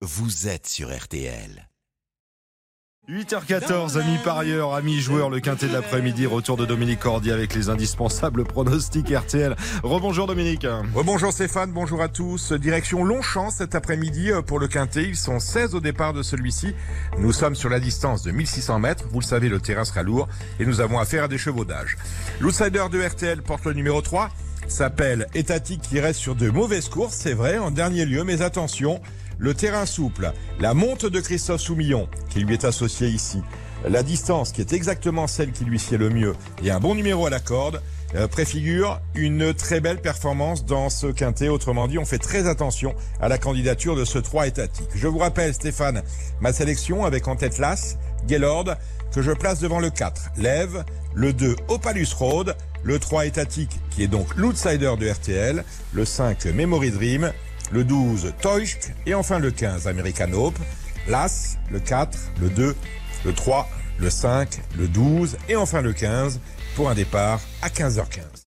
vous êtes sur RTL. 8h14, amis parieurs, amis joueurs, le quintet de l'après-midi, retour de Dominique Cordier avec les indispensables pronostics RTL. Rebonjour Dominique. Bonjour Stéphane, bonjour à tous. Direction Longchamp cet après-midi euh, pour le quintet. Ils sont 16 au départ de celui-ci. Nous sommes sur la distance de 1600 mètres. Vous le savez, le terrain sera lourd et nous avons affaire à des chevaudages. L'outsider de RTL porte le numéro 3 s'appelle Étatique qui reste sur de mauvaises courses, c'est vrai, en dernier lieu, mais attention, le terrain souple, la monte de Christophe Soumillon, qui lui est associé ici, la distance qui est exactement celle qui lui sied le mieux, et un bon numéro à la corde, euh, préfigure une très belle performance dans ce quintet. Autrement dit, on fait très attention à la candidature de ce 3 étatique. Je vous rappelle, Stéphane, ma sélection avec en tête l'As, Gaylord, que je place devant le 4, Lève, le 2, Opalus Road, le 3 étatique, qui est donc l'outsider de RTL, le 5, Memory Dream, le 12 Toysk et enfin le 15 American Hope, l'As, le 4, le 2, le 3, le 5, le 12 et enfin le 15 pour un départ à 15h15.